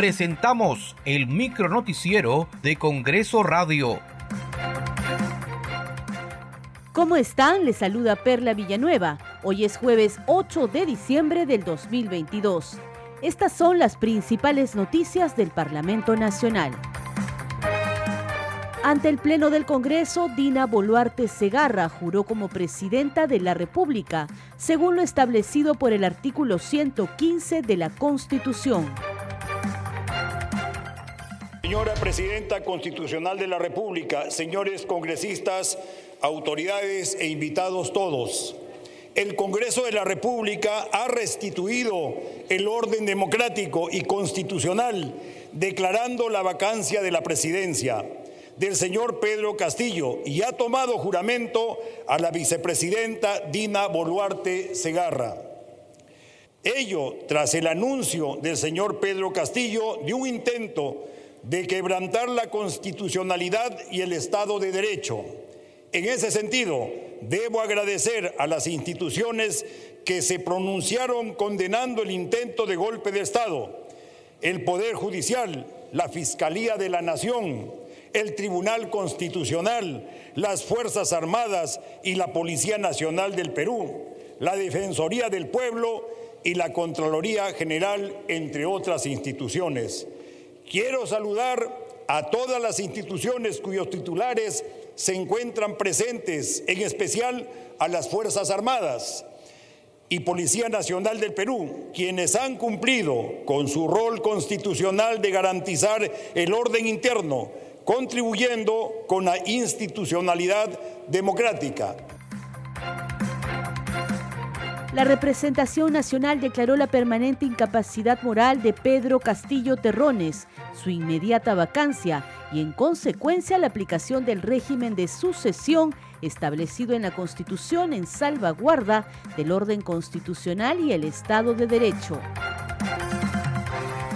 presentamos el micronoticiero de Congreso Radio. ¿Cómo están? Les saluda Perla Villanueva. Hoy es jueves 8 de diciembre del 2022. Estas son las principales noticias del Parlamento Nacional. Ante el Pleno del Congreso, Dina Boluarte Segarra juró como presidenta de la República, según lo establecido por el artículo 115 de la Constitución. Señora Presidenta Constitucional de la República, señores congresistas, autoridades e invitados todos, el Congreso de la República ha restituido el orden democrático y constitucional, declarando la vacancia de la presidencia del señor Pedro Castillo y ha tomado juramento a la vicepresidenta Dina Boluarte Segarra. Ello tras el anuncio del señor Pedro Castillo de un intento de quebrantar la constitucionalidad y el Estado de Derecho. En ese sentido, debo agradecer a las instituciones que se pronunciaron condenando el intento de golpe de Estado, el Poder Judicial, la Fiscalía de la Nación, el Tribunal Constitucional, las Fuerzas Armadas y la Policía Nacional del Perú, la Defensoría del Pueblo y la Contraloría General, entre otras instituciones. Quiero saludar a todas las instituciones cuyos titulares se encuentran presentes, en especial a las Fuerzas Armadas y Policía Nacional del Perú, quienes han cumplido con su rol constitucional de garantizar el orden interno contribuyendo con la institucionalidad democrática. La representación nacional declaró la permanente incapacidad moral de Pedro Castillo Terrones, su inmediata vacancia y en consecuencia la aplicación del régimen de sucesión establecido en la Constitución en salvaguarda del orden constitucional y el Estado de Derecho.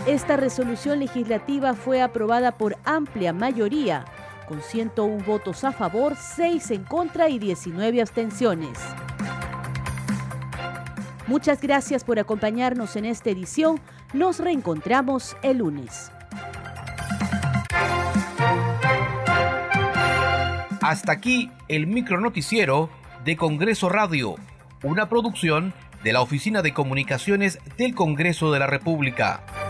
Esta resolución legislativa fue aprobada por amplia mayoría, con 101 votos a favor, 6 en contra y 19 abstenciones. Muchas gracias por acompañarnos en esta edición. Nos reencontramos el lunes. Hasta aquí el micronoticiero de Congreso Radio, una producción de la Oficina de Comunicaciones del Congreso de la República.